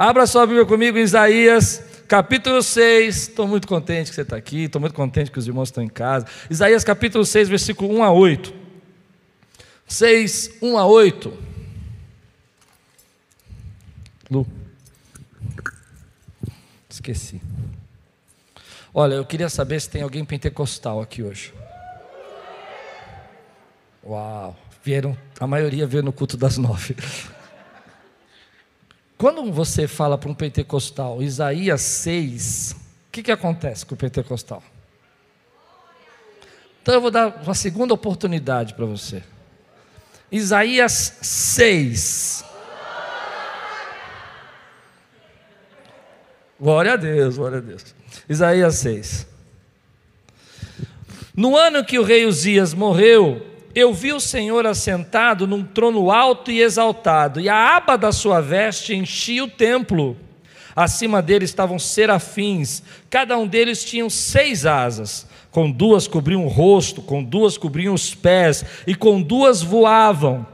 Abra sua Bíblia comigo em Isaías, capítulo 6. Estou muito contente que você está aqui, estou muito contente que os irmãos estão em casa. Isaías, capítulo 6, versículo 1 a 8. 6, 1 a 8. Lu. Esqueci. Olha, eu queria saber se tem alguém pentecostal aqui hoje. Uau, vieram, a maioria veio no culto das nove. Quando você fala para um pentecostal, Isaías 6, o que, que acontece com o pentecostal? Então eu vou dar uma segunda oportunidade para você. Isaías 6. Glória a Deus, glória a Deus. Isaías 6. No ano que o rei Uzias morreu, eu vi o Senhor assentado num trono alto e exaltado, e a aba da sua veste enchia o templo. Acima dele estavam serafins, cada um deles tinha seis asas, com duas cobriam o rosto, com duas cobriam os pés, e com duas voavam.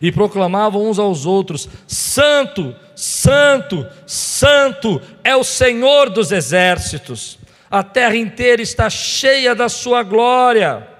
E proclamavam uns aos outros: Santo, Santo, Santo é o Senhor dos exércitos, a terra inteira está cheia da sua glória.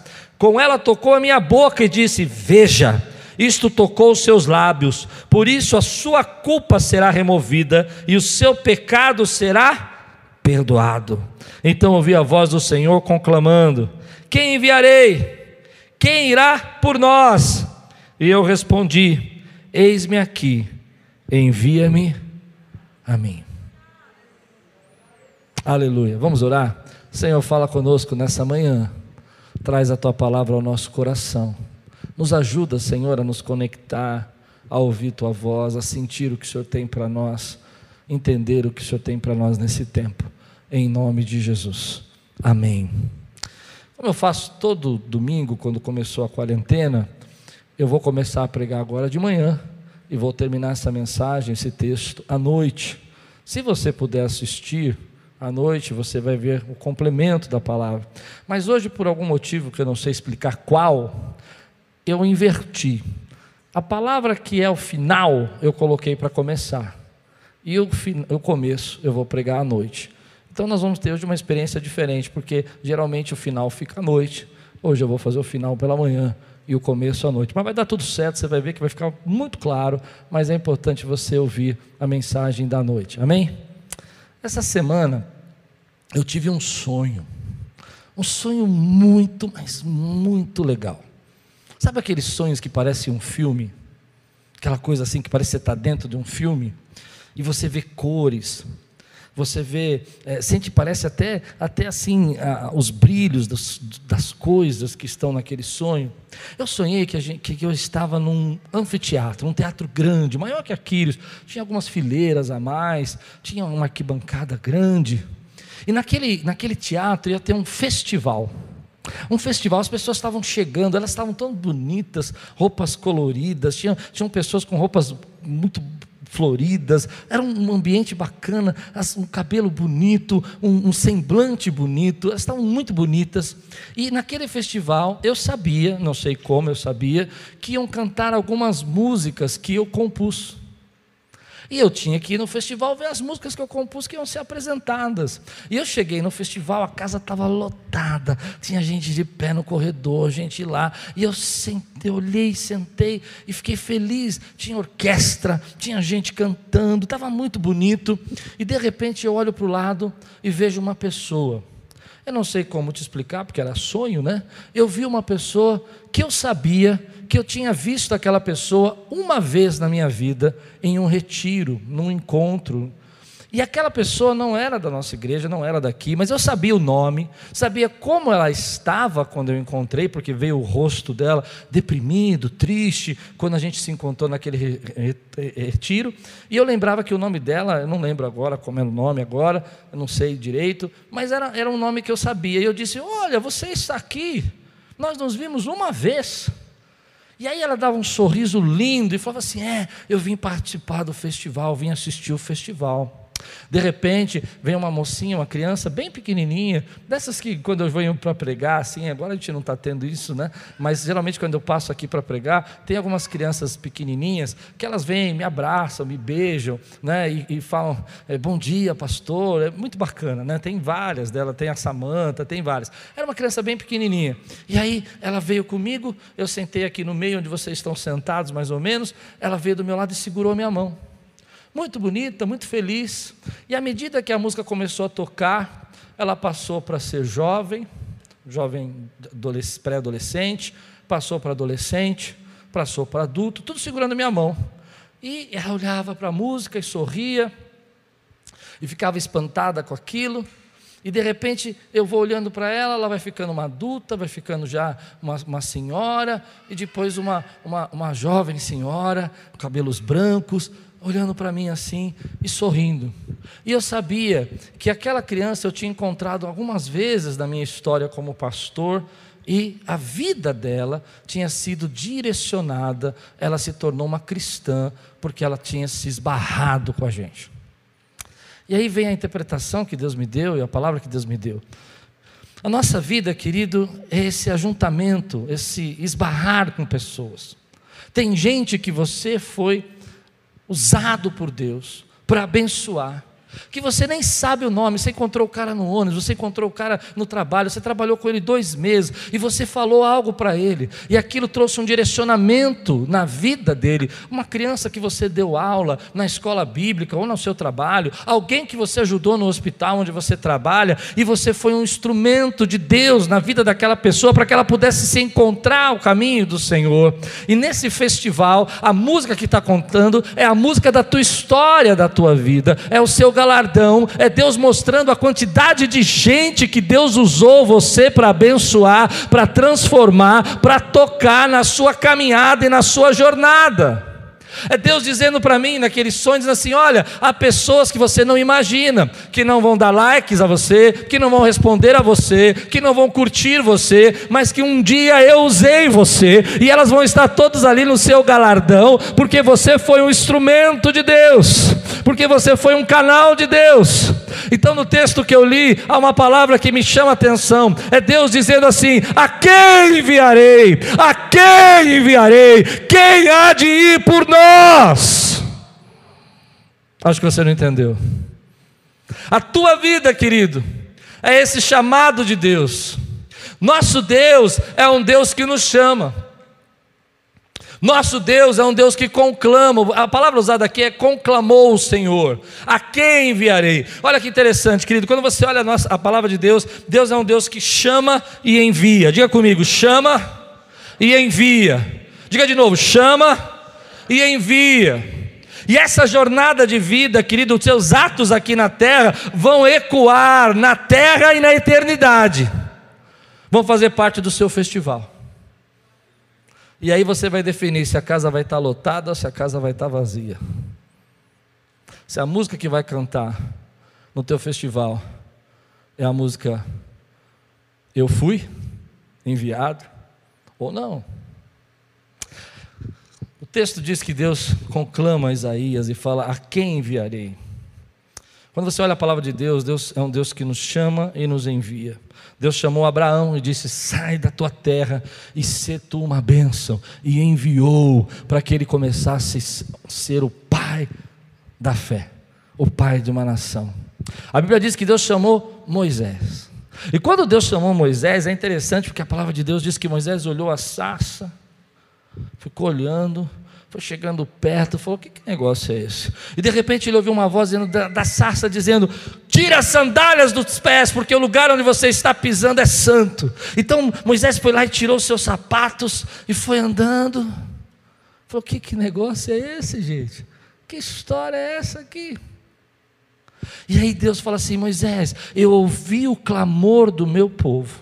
Com ela tocou a minha boca e disse: Veja, isto tocou os seus lábios, por isso a sua culpa será removida e o seu pecado será perdoado. Então ouvi a voz do Senhor conclamando: Quem enviarei? Quem irá por nós? E eu respondi: Eis-me aqui, envia-me a mim. Aleluia. Vamos orar? Senhor, fala conosco nessa manhã. Traz a tua palavra ao nosso coração. Nos ajuda, Senhor, a nos conectar, a ouvir tua voz, a sentir o que o Senhor tem para nós, entender o que o Senhor tem para nós nesse tempo. Em nome de Jesus. Amém. Como eu faço todo domingo, quando começou a quarentena, eu vou começar a pregar agora de manhã e vou terminar essa mensagem, esse texto, à noite. Se você puder assistir, à noite você vai ver o complemento da palavra. Mas hoje, por algum motivo que eu não sei explicar qual, eu inverti. A palavra que é o final, eu coloquei para começar. E o, o começo eu vou pregar à noite. Então nós vamos ter hoje uma experiência diferente, porque geralmente o final fica à noite. Hoje eu vou fazer o final pela manhã e o começo à noite. Mas vai dar tudo certo, você vai ver que vai ficar muito claro, mas é importante você ouvir a mensagem da noite. Amém? Essa semana eu tive um sonho, um sonho muito, mas muito legal. Sabe aqueles sonhos que parecem um filme? Aquela coisa assim que parece que você está dentro de um filme e você vê cores, você vê, é, sente, parece até, até assim, os brilhos das, das, coisas que estão naquele sonho. Eu sonhei que, gente, que, eu estava num anfiteatro, um teatro grande, maior que Aquiles, tinha algumas fileiras a mais, tinha uma arquibancada grande. E naquele, naquele teatro ia ter um festival. Um festival, as pessoas estavam chegando, elas estavam tão bonitas, roupas coloridas, tinham, tinham pessoas com roupas muito floridas, era um ambiente bacana, um cabelo bonito, um, um semblante bonito, elas estavam muito bonitas. E naquele festival eu sabia, não sei como eu sabia, que iam cantar algumas músicas que eu compus. E eu tinha que ir no festival ver as músicas que eu compus que iam ser apresentadas. E eu cheguei no festival, a casa estava lotada, tinha gente de pé no corredor, gente lá. E eu sentei, olhei, sentei e fiquei feliz. Tinha orquestra, tinha gente cantando, estava muito bonito. E de repente eu olho para o lado e vejo uma pessoa. Eu não sei como te explicar, porque era sonho, né? Eu vi uma pessoa que eu sabia que eu tinha visto aquela pessoa uma vez na minha vida, em um retiro, num encontro. E aquela pessoa não era da nossa igreja, não era daqui, mas eu sabia o nome, sabia como ela estava quando eu encontrei, porque veio o rosto dela deprimido, triste, quando a gente se encontrou naquele retiro. E eu lembrava que o nome dela, eu não lembro agora como era o nome agora, eu não sei direito, mas era, era um nome que eu sabia. E eu disse: Olha, você está aqui, nós nos vimos uma vez. E aí ela dava um sorriso lindo e falava assim: É, eu vim participar do festival, vim assistir o festival. De repente, vem uma mocinha, uma criança bem pequenininha, dessas que quando eu venho para pregar, assim, agora a gente não está tendo isso, né? Mas geralmente quando eu passo aqui para pregar, tem algumas crianças pequenininhas que elas vêm, me abraçam, me beijam, né? E, e falam, é, bom dia, pastor. É muito bacana, né? Tem várias dela, tem a Samanta, tem várias. Era uma criança bem pequenininha. E aí ela veio comigo, eu sentei aqui no meio onde vocês estão sentados, mais ou menos. Ela veio do meu lado e segurou minha mão muito bonita, muito feliz. E à medida que a música começou a tocar, ela passou para ser jovem, jovem pré-adolescente, passou para adolescente, passou para adulto, tudo segurando minha mão. E ela olhava para a música e sorria, e ficava espantada com aquilo. E de repente eu vou olhando para ela, ela vai ficando uma adulta, vai ficando já uma, uma senhora, e depois uma, uma, uma jovem senhora, cabelos brancos, olhando para mim assim e sorrindo. E eu sabia que aquela criança eu tinha encontrado algumas vezes na minha história como pastor, e a vida dela tinha sido direcionada, ela se tornou uma cristã, porque ela tinha se esbarrado com a gente. E aí vem a interpretação que Deus me deu e a palavra que Deus me deu. A nossa vida, querido, é esse ajuntamento, esse esbarrar com pessoas. Tem gente que você foi usado por Deus para abençoar que você nem sabe o nome, você encontrou o cara no ônibus, você encontrou o cara no trabalho, você trabalhou com ele dois meses e você falou algo para ele, e aquilo trouxe um direcionamento na vida dele. Uma criança que você deu aula na escola bíblica ou no seu trabalho, alguém que você ajudou no hospital onde você trabalha, e você foi um instrumento de Deus na vida daquela pessoa para que ela pudesse se encontrar o caminho do Senhor. E nesse festival, a música que está contando é a música da tua história, da tua vida, é o seu galardão, é Deus mostrando a quantidade de gente que Deus usou você para abençoar, para transformar, para tocar na sua caminhada e na sua jornada. É Deus dizendo para mim naqueles sonhos assim: olha, há pessoas que você não imagina, que não vão dar likes a você, que não vão responder a você, que não vão curtir você, mas que um dia eu usei você, e elas vão estar todas ali no seu galardão, porque você foi um instrumento de Deus, porque você foi um canal de Deus. Então, no texto que eu li, há uma palavra que me chama a atenção: é Deus dizendo assim: a quem enviarei? A quem enviarei? Quem há de ir por nós? Acho que você não entendeu. A tua vida, querido, é esse chamado de Deus. Nosso Deus é um Deus que nos chama. Nosso Deus é um Deus que conclama, a palavra usada aqui é conclamou o Senhor. A quem enviarei? Olha que interessante, querido, quando você olha a, nossa, a palavra de Deus, Deus é um Deus que chama e envia. Diga comigo, chama e envia. Diga de novo, chama e envia. E essa jornada de vida, querido, os seus atos aqui na terra vão ecoar na terra e na eternidade, vão fazer parte do seu festival. E aí você vai definir se a casa vai estar lotada ou se a casa vai estar vazia. Se a música que vai cantar no teu festival é a música Eu fui enviado ou não texto diz que Deus conclama Isaías e fala: A quem enviarei? Quando você olha a palavra de Deus, Deus é um Deus que nos chama e nos envia. Deus chamou Abraão e disse: Sai da tua terra e se tu uma bênção. E enviou para que ele começasse a ser o pai da fé, o pai de uma nação. A Bíblia diz que Deus chamou Moisés. E quando Deus chamou Moisés, é interessante porque a palavra de Deus diz que Moisés olhou a sarça, ficou olhando, foi chegando perto, falou: Que, que negócio é esse? E de repente ele ouviu uma voz da, da sarça dizendo: Tira as sandálias dos pés, porque o lugar onde você está pisando é santo. Então Moisés foi lá e tirou seus sapatos e foi andando. Falou: Que, que negócio é esse, gente? Que história é essa aqui? E aí Deus fala assim: Moisés, eu ouvi o clamor do meu povo,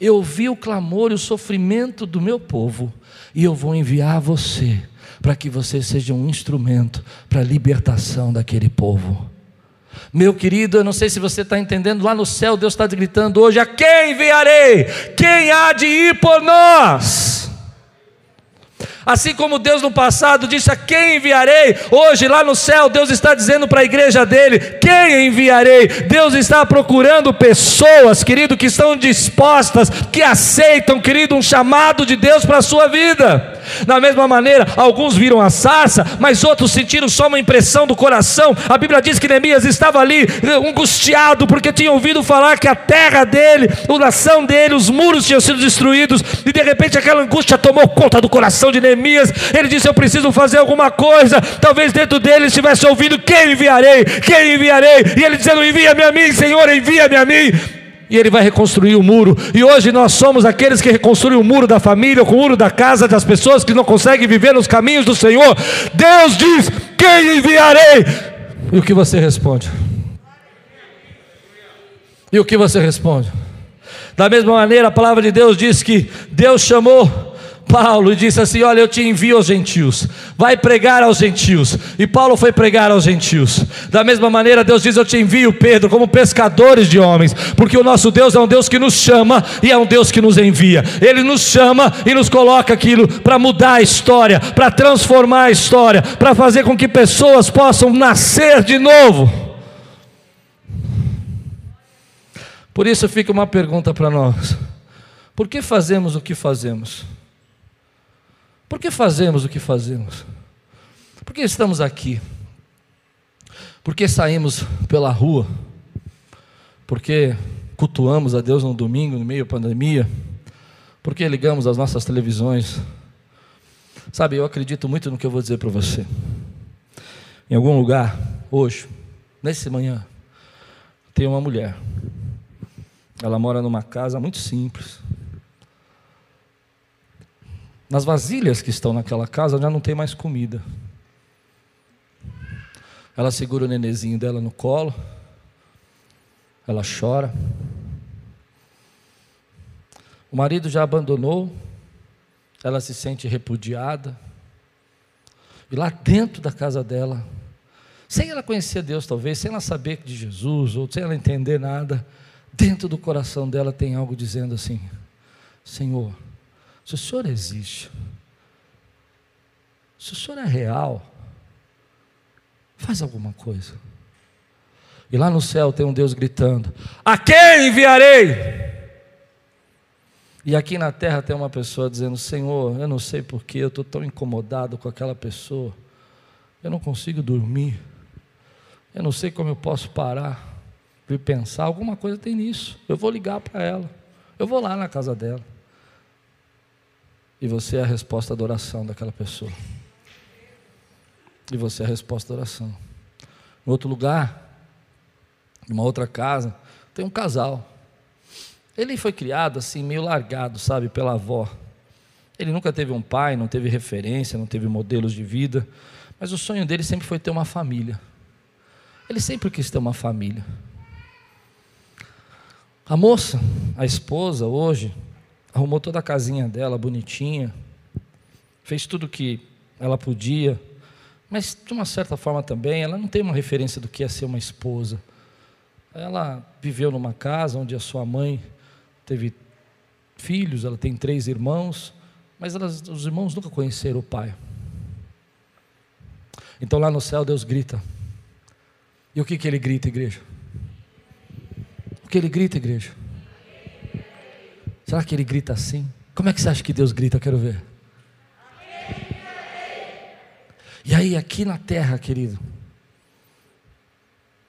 eu ouvi o clamor e o sofrimento do meu povo, e eu vou enviar você para que você seja um instrumento para a libertação daquele povo. Meu querido, eu não sei se você está entendendo, lá no céu Deus está gritando hoje: a quem enviarei? Quem há de ir por nós? Assim como Deus no passado disse: A quem enviarei? Hoje, lá no céu, Deus está dizendo para a igreja dele: Quem enviarei? Deus está procurando pessoas, querido, que estão dispostas, que aceitam, querido, um chamado de Deus para a sua vida. Da mesma maneira, alguns viram a sarça, mas outros sentiram só uma impressão do coração. A Bíblia diz que Neemias estava ali eh, angustiado, porque tinha ouvido falar que a terra dele, a nação dele, os muros tinham sido destruídos, e de repente aquela angústia tomou conta do coração de Ele disse: Eu preciso fazer alguma coisa. Talvez dentro dele estivesse ouvindo: Quem enviarei? Quem enviarei? E ele dizendo: Envia-me a mim, Senhor, envia-me a mim e ele vai reconstruir o muro. E hoje nós somos aqueles que reconstruem o muro da família, o muro da casa das pessoas que não conseguem viver nos caminhos do Senhor. Deus diz: Quem enviarei? E o que você responde? E o que você responde? Da mesma maneira, a palavra de Deus diz que Deus chamou Paulo e disse assim: Olha, eu te envio aos gentios, vai pregar aos gentios. E Paulo foi pregar aos gentios. Da mesma maneira, Deus diz: Eu te envio, Pedro, como pescadores de homens, porque o nosso Deus é um Deus que nos chama e é um Deus que nos envia. Ele nos chama e nos coloca aquilo para mudar a história, para transformar a história, para fazer com que pessoas possam nascer de novo. Por isso fica uma pergunta para nós: por que fazemos o que fazemos? Por que fazemos o que fazemos? Por que estamos aqui? Por que saímos pela rua? Por que cultuamos a Deus no domingo, no meio da pandemia? Por que ligamos as nossas televisões? Sabe, eu acredito muito no que eu vou dizer para você. Em algum lugar, hoje, nesse manhã, tem uma mulher. Ela mora numa casa muito simples, nas vasilhas que estão naquela casa já não tem mais comida. Ela segura o nenezinho dela no colo, ela chora. O marido já abandonou, ela se sente repudiada. E lá dentro da casa dela, sem ela conhecer Deus, talvez, sem ela saber de Jesus, ou sem ela entender nada, dentro do coração dela tem algo dizendo assim: Senhor, se o Senhor existe, se o Senhor é real, faz alguma coisa. E lá no céu tem um Deus gritando: A quem enviarei? E aqui na terra tem uma pessoa dizendo: Senhor, eu não sei porquê, eu estou tão incomodado com aquela pessoa, eu não consigo dormir, eu não sei como eu posso parar de pensar. Alguma coisa tem nisso, eu vou ligar para ela, eu vou lá na casa dela. E você é a resposta da oração daquela pessoa. E você é a resposta da oração. Em outro lugar, numa outra casa, tem um casal. Ele foi criado assim, meio largado, sabe, pela avó. Ele nunca teve um pai, não teve referência, não teve modelos de vida. Mas o sonho dele sempre foi ter uma família. Ele sempre quis ter uma família. A moça, a esposa, hoje, arrumou toda a casinha dela bonitinha, fez tudo que ela podia, mas de uma certa forma também, ela não tem uma referência do que é ser uma esposa. Ela viveu numa casa onde a sua mãe teve filhos, ela tem três irmãos, mas elas, os irmãos nunca conheceram o pai. Então lá no céu Deus grita. E o que, que ele grita, igreja? O que ele grita, igreja? Será que ele grita assim? Como é que você acha que Deus grita? Eu quero ver. E aí, aqui na terra, querido,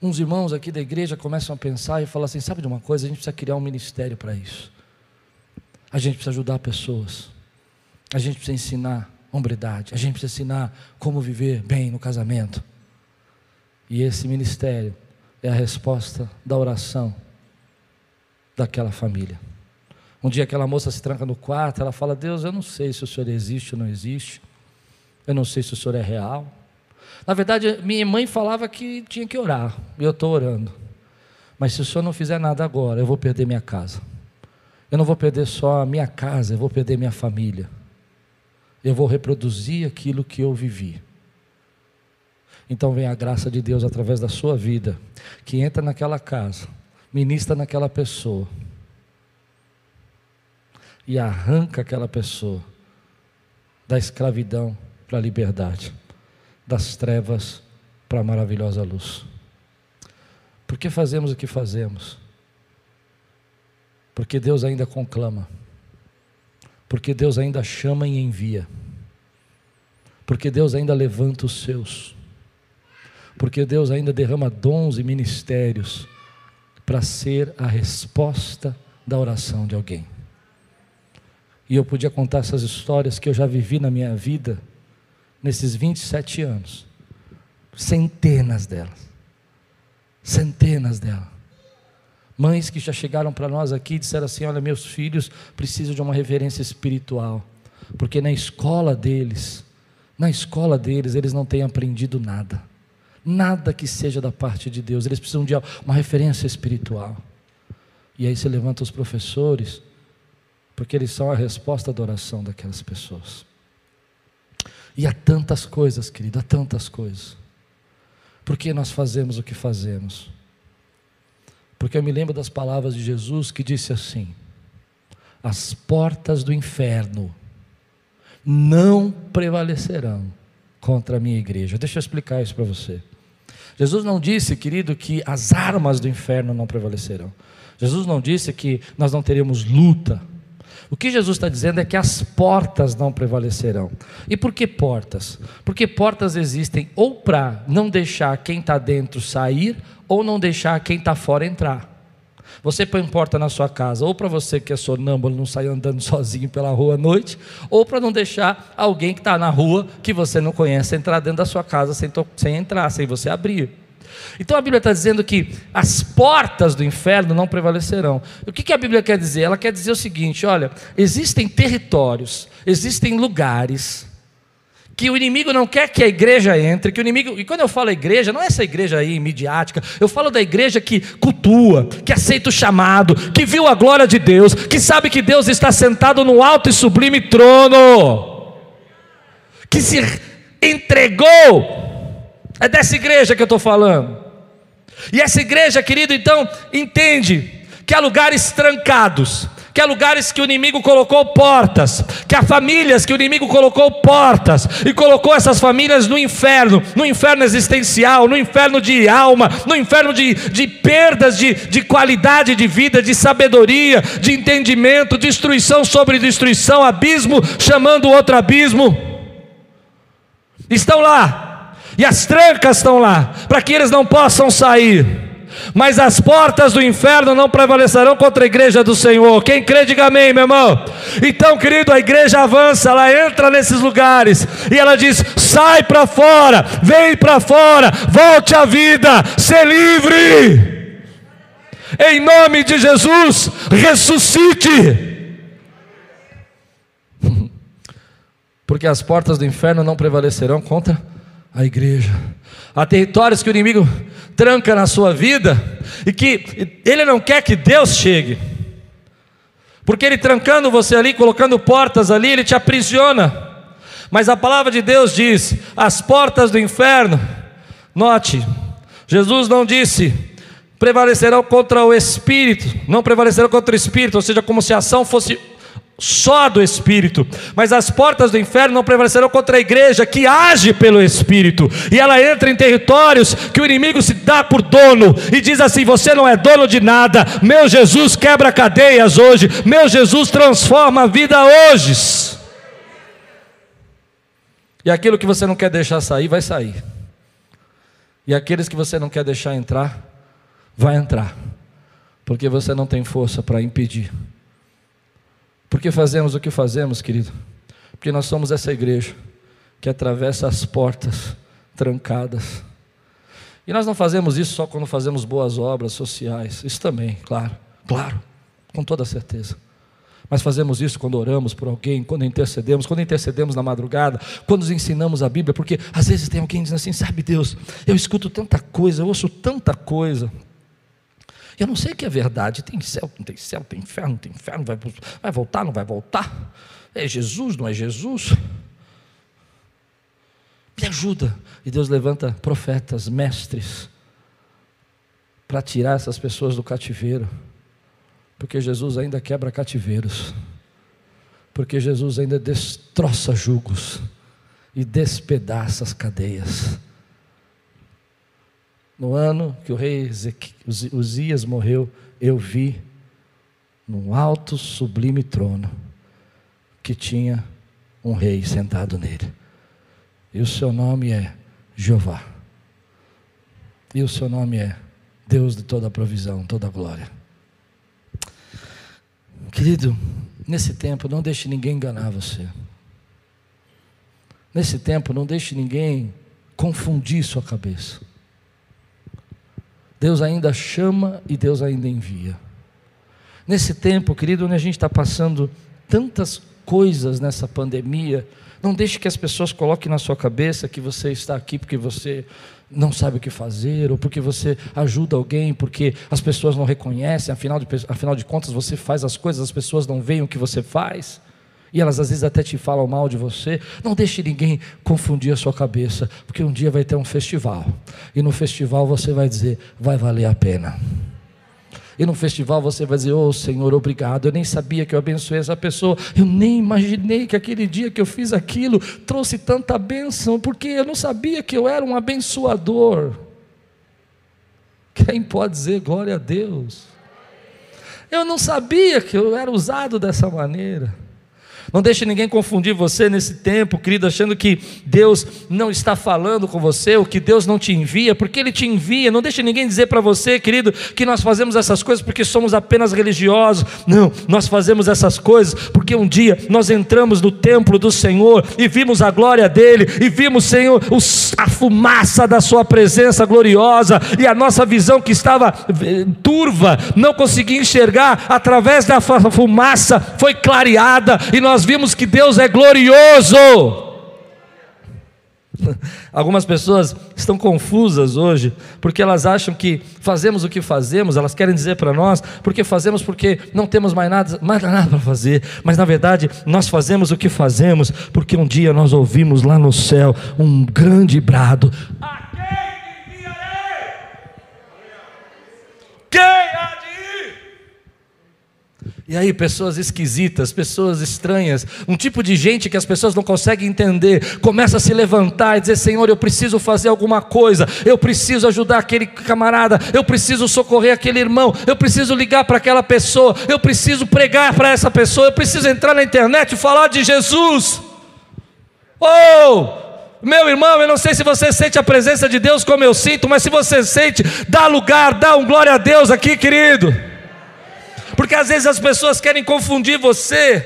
uns irmãos aqui da igreja começam a pensar e falar assim: sabe de uma coisa? A gente precisa criar um ministério para isso. A gente precisa ajudar pessoas. A gente precisa ensinar hombridade. A gente precisa ensinar como viver bem no casamento. E esse ministério é a resposta da oração daquela família. Um dia aquela moça se tranca no quarto, ela fala: Deus, eu não sei se o Senhor existe ou não existe, eu não sei se o Senhor é real, Na verdade, minha mãe falava que tinha que orar, e eu estou orando. Mas se o senhor não fizer nada agora, eu vou perder minha casa. Eu não vou perder só a minha casa, eu vou perder minha família. Eu vou reproduzir aquilo que eu vivi. Então vem a graça de Deus através da sua vida, que entra naquela casa, ministra naquela pessoa e arranca aquela pessoa da escravidão para a liberdade, das trevas para a maravilhosa luz. Por que fazemos o que fazemos? Porque Deus ainda conclama, porque Deus ainda chama e envia, porque Deus ainda levanta os seus, porque Deus ainda derrama dons e ministérios para ser a resposta da oração de alguém. E eu podia contar essas histórias que eu já vivi na minha vida, nesses 27 anos. Centenas delas. Centenas delas. Mães que já chegaram para nós aqui e disseram assim: Olha, meus filhos precisam de uma reverência espiritual, porque na escola deles, na escola deles, eles não têm aprendido nada, nada que seja da parte de Deus, eles precisam de uma referência espiritual. E aí você levanta os professores, porque eles são a resposta da oração daquelas pessoas. E há tantas coisas, querido, há tantas coisas. Por que nós fazemos o que fazemos? Porque eu me lembro das palavras de Jesus que disse assim: As portas do inferno não prevalecerão contra a minha igreja. Deixa eu explicar isso para você. Jesus não disse, querido, que as armas do inferno não prevalecerão. Jesus não disse que nós não teremos luta o que Jesus está dizendo é que as portas não prevalecerão. E por que portas? Porque portas existem ou para não deixar quem está dentro sair, ou não deixar quem está fora entrar. Você põe porta na sua casa, ou para você que é sonâmbulo não sair andando sozinho pela rua à noite, ou para não deixar alguém que está na rua, que você não conhece, entrar dentro da sua casa sem, sem entrar, sem você abrir. Então a Bíblia está dizendo que as portas do inferno não prevalecerão. O que, que a Bíblia quer dizer? Ela quer dizer o seguinte: olha, existem territórios, existem lugares que o inimigo não quer que a igreja entre, que o inimigo, e quando eu falo igreja, não é essa igreja aí midiática, eu falo da igreja que cultua, que aceita o chamado, que viu a glória de Deus, que sabe que Deus está sentado no alto e sublime trono, que se entregou é dessa igreja que eu estou falando. E essa igreja, querido, então, entende que há lugares trancados, que há lugares que o inimigo colocou portas, que há famílias que o inimigo colocou portas, e colocou essas famílias no inferno, no inferno existencial, no inferno de alma, no inferno de, de perdas de, de qualidade de vida, de sabedoria, de entendimento, destruição sobre destruição, abismo chamando outro abismo. Estão lá, e as trancas estão lá, para que eles não possam sair. Mas as portas do inferno não prevalecerão contra a igreja do Senhor. Quem crê, diga amém, meu irmão. Então, querido, a igreja avança, ela entra nesses lugares e ela diz: sai para fora, vem para fora, volte à vida, ser livre. Em nome de Jesus, ressuscite. Porque as portas do inferno não prevalecerão contra a igreja. Há territórios que o inimigo tranca na sua vida e que ele não quer que Deus chegue. Porque ele trancando você ali, colocando portas ali, ele te aprisiona. Mas a palavra de Deus diz: as portas do inferno, note, Jesus não disse prevalecerão contra o espírito, não prevalecerão contra o espírito, ou seja, como se a ação fosse só do Espírito, mas as portas do inferno não prevalecerão contra a igreja que age pelo Espírito, e ela entra em territórios que o inimigo se dá por dono e diz assim: Você não é dono de nada, meu Jesus quebra cadeias hoje, meu Jesus transforma a vida hoje. E aquilo que você não quer deixar sair, vai sair, e aqueles que você não quer deixar entrar, vai entrar, porque você não tem força para impedir. Por que fazemos o que fazemos, querido? Porque nós somos essa igreja que atravessa as portas trancadas. E nós não fazemos isso só quando fazemos boas obras sociais, isso também, claro, claro, com toda certeza. Mas fazemos isso quando oramos por alguém, quando intercedemos, quando intercedemos na madrugada, quando nos ensinamos a Bíblia, porque às vezes tem alguém dizendo assim: sabe Deus, eu escuto tanta coisa, eu ouço tanta coisa. Eu não sei o que é verdade. Tem céu, não tem céu, tem inferno, não tem inferno, vai, vai voltar, não vai voltar. É Jesus, não é Jesus? Me ajuda. E Deus levanta profetas, mestres, para tirar essas pessoas do cativeiro. Porque Jesus ainda quebra cativeiros. Porque Jesus ainda destroça julgos e despedaça as cadeias. No ano que o rei Uzias morreu, eu vi num alto, sublime trono que tinha um rei sentado nele. E o seu nome é Jeová. E o seu nome é Deus de toda a provisão, toda a glória. Querido, nesse tempo não deixe ninguém enganar você. Nesse tempo não deixe ninguém confundir sua cabeça. Deus ainda chama e Deus ainda envia. Nesse tempo, querido, onde a gente está passando tantas coisas nessa pandemia, não deixe que as pessoas coloquem na sua cabeça que você está aqui porque você não sabe o que fazer, ou porque você ajuda alguém, porque as pessoas não reconhecem, afinal de, afinal de contas você faz as coisas, as pessoas não veem o que você faz, e elas às vezes até te falam mal de você. Não deixe ninguém confundir a sua cabeça, porque um dia vai ter um festival, e no festival você vai dizer: vai valer a pena. E no festival você vai dizer: Oh Senhor, obrigado. Eu nem sabia que eu abençoei essa pessoa. Eu nem imaginei que aquele dia que eu fiz aquilo trouxe tanta bênção, porque eu não sabia que eu era um abençoador. Quem pode dizer glória a Deus? Eu não sabia que eu era usado dessa maneira. Não deixe ninguém confundir você nesse tempo, querido, achando que Deus não está falando com você, ou que Deus não te envia, porque Ele te envia. Não deixe ninguém dizer para você, querido, que nós fazemos essas coisas porque somos apenas religiosos. Não, nós fazemos essas coisas porque um dia nós entramos no templo do Senhor e vimos a glória dele, e vimos, Senhor, a fumaça da Sua presença gloriosa, e a nossa visão que estava eh, turva, não conseguia enxergar, através da fumaça foi clareada, e nós nós vimos que Deus é glorioso. Algumas pessoas estão confusas hoje, porque elas acham que fazemos o que fazemos, elas querem dizer para nós, porque fazemos porque não temos mais nada, mais nada para fazer, mas na verdade nós fazemos o que fazemos, porque um dia nós ouvimos lá no céu um grande brado: A quem enviarei? Quem há e aí, pessoas esquisitas, pessoas estranhas, um tipo de gente que as pessoas não conseguem entender, começa a se levantar e dizer: Senhor, eu preciso fazer alguma coisa, eu preciso ajudar aquele camarada, eu preciso socorrer aquele irmão, eu preciso ligar para aquela pessoa, eu preciso pregar para essa pessoa, eu preciso entrar na internet e falar de Jesus. Oh! Meu irmão, eu não sei se você sente a presença de Deus como eu sinto, mas se você sente, dá lugar, dá um glória a Deus aqui, querido porque às vezes as pessoas querem confundir você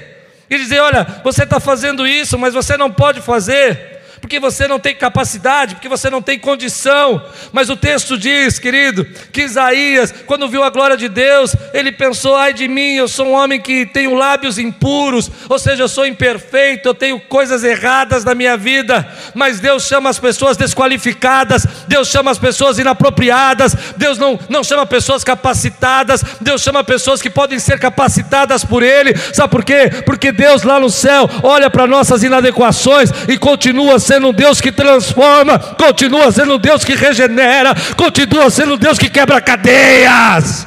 e dizer: olha, você está fazendo isso, mas você não pode fazer porque você não tem capacidade, porque você não tem condição. Mas o texto diz, querido, que Isaías, quando viu a glória de Deus, ele pensou: ai de mim, eu sou um homem que tenho lábios impuros, ou seja, eu sou imperfeito, eu tenho coisas erradas na minha vida. Mas Deus chama as pessoas desqualificadas, Deus chama as pessoas inapropriadas, Deus não, não chama pessoas capacitadas, Deus chama pessoas que podem ser capacitadas por Ele. Sabe por quê? Porque Deus lá no céu olha para nossas inadequações e continua sendo sendo Deus que transforma, continua sendo Deus que regenera, continua sendo Deus que quebra cadeias.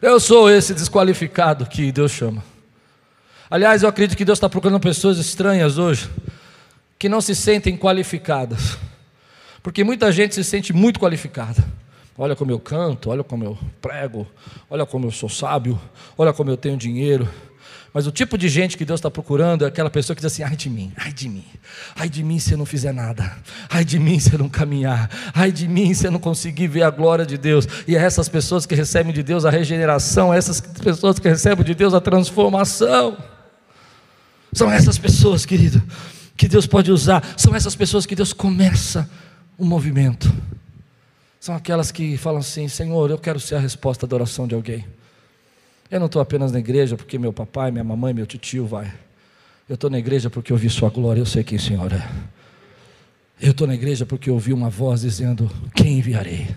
Eu sou esse desqualificado que Deus chama. Aliás, eu acredito que Deus está procurando pessoas estranhas hoje, que não se sentem qualificadas, porque muita gente se sente muito qualificada. Olha como eu canto, olha como eu prego, olha como eu sou sábio, olha como eu tenho dinheiro. Mas o tipo de gente que Deus está procurando é aquela pessoa que diz assim: ai de mim, ai de mim, ai de mim se eu não fizer nada, ai de mim se eu não caminhar, ai de mim se eu não conseguir ver a glória de Deus. E é essas pessoas que recebem de Deus a regeneração, é essas pessoas que recebem de Deus a transformação. São essas pessoas, querido, que Deus pode usar, são essas pessoas que Deus começa o movimento. São aquelas que falam assim: Senhor, eu quero ser a resposta da oração de alguém. Eu não estou apenas na igreja porque meu papai, minha mamãe, meu tio vai. Eu estou na igreja porque eu vi Sua glória, eu sei quem o Senhor é. Eu estou na igreja porque eu ouvi uma voz dizendo: Quem enviarei?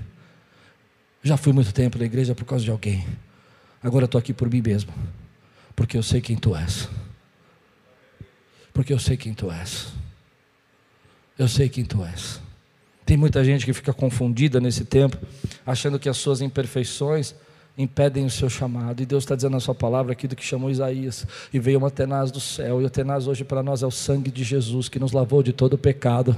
Já fui muito tempo na igreja por causa de alguém. Agora estou aqui por mim mesmo, porque eu sei quem tu és. Porque eu sei quem tu és. Eu sei quem tu és. Tem muita gente que fica confundida nesse tempo, achando que as suas imperfeições impedem o seu chamado. E Deus está dizendo na sua palavra aqui do que chamou Isaías. E veio uma tenaz do céu. E o tenaz hoje para nós é o sangue de Jesus que nos lavou de todo o pecado.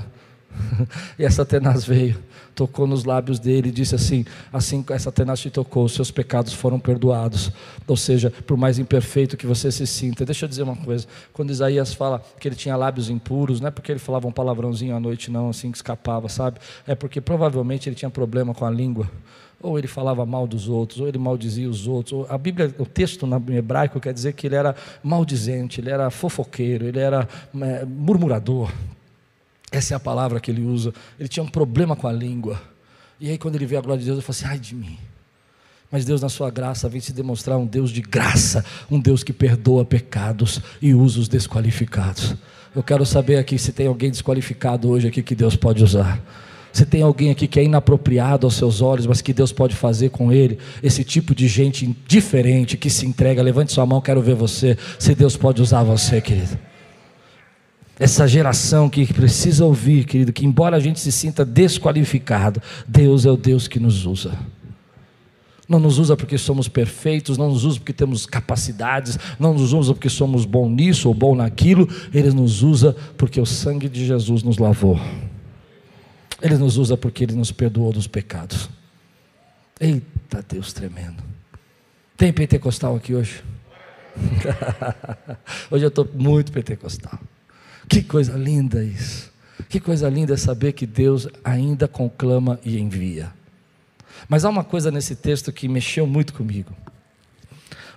e essa tenaz veio, tocou nos lábios dele e disse assim: Assim essa tenaz te tocou, os seus pecados foram perdoados. Ou seja, por mais imperfeito que você se sinta. Deixa eu dizer uma coisa: quando Isaías fala que ele tinha lábios impuros, não é porque ele falava um palavrãozinho à noite, não, assim que escapava, sabe? É porque provavelmente ele tinha problema com a língua ou ele falava mal dos outros, ou ele maldizia os outros. A Bíblia, o texto no hebraico quer dizer que ele era maldizente, ele era fofoqueiro, ele era é, murmurador. Essa é a palavra que ele usa. Ele tinha um problema com a língua. E aí, quando ele vê a glória de Deus, ele fala assim: ai de mim. Mas Deus, na sua graça, vem se demonstrar um Deus de graça, um Deus que perdoa pecados e usa os desqualificados. Eu quero saber aqui se tem alguém desqualificado hoje aqui que Deus pode usar. Se tem alguém aqui que é inapropriado aos seus olhos, mas que Deus pode fazer com ele, esse tipo de gente diferente que se entrega, levante sua mão, quero ver você. Se Deus pode usar você, querido. Essa geração que precisa ouvir, querido, que embora a gente se sinta desqualificado, Deus é o Deus que nos usa. Não nos usa porque somos perfeitos, não nos usa porque temos capacidades, não nos usa porque somos bom nisso ou bom naquilo, Ele nos usa porque o sangue de Jesus nos lavou. Ele nos usa porque Ele nos perdoou dos pecados. Eita Deus tremendo. Tem pentecostal aqui hoje? hoje eu estou muito pentecostal. Que coisa linda isso. Que coisa linda é saber que Deus ainda conclama e envia. Mas há uma coisa nesse texto que mexeu muito comigo.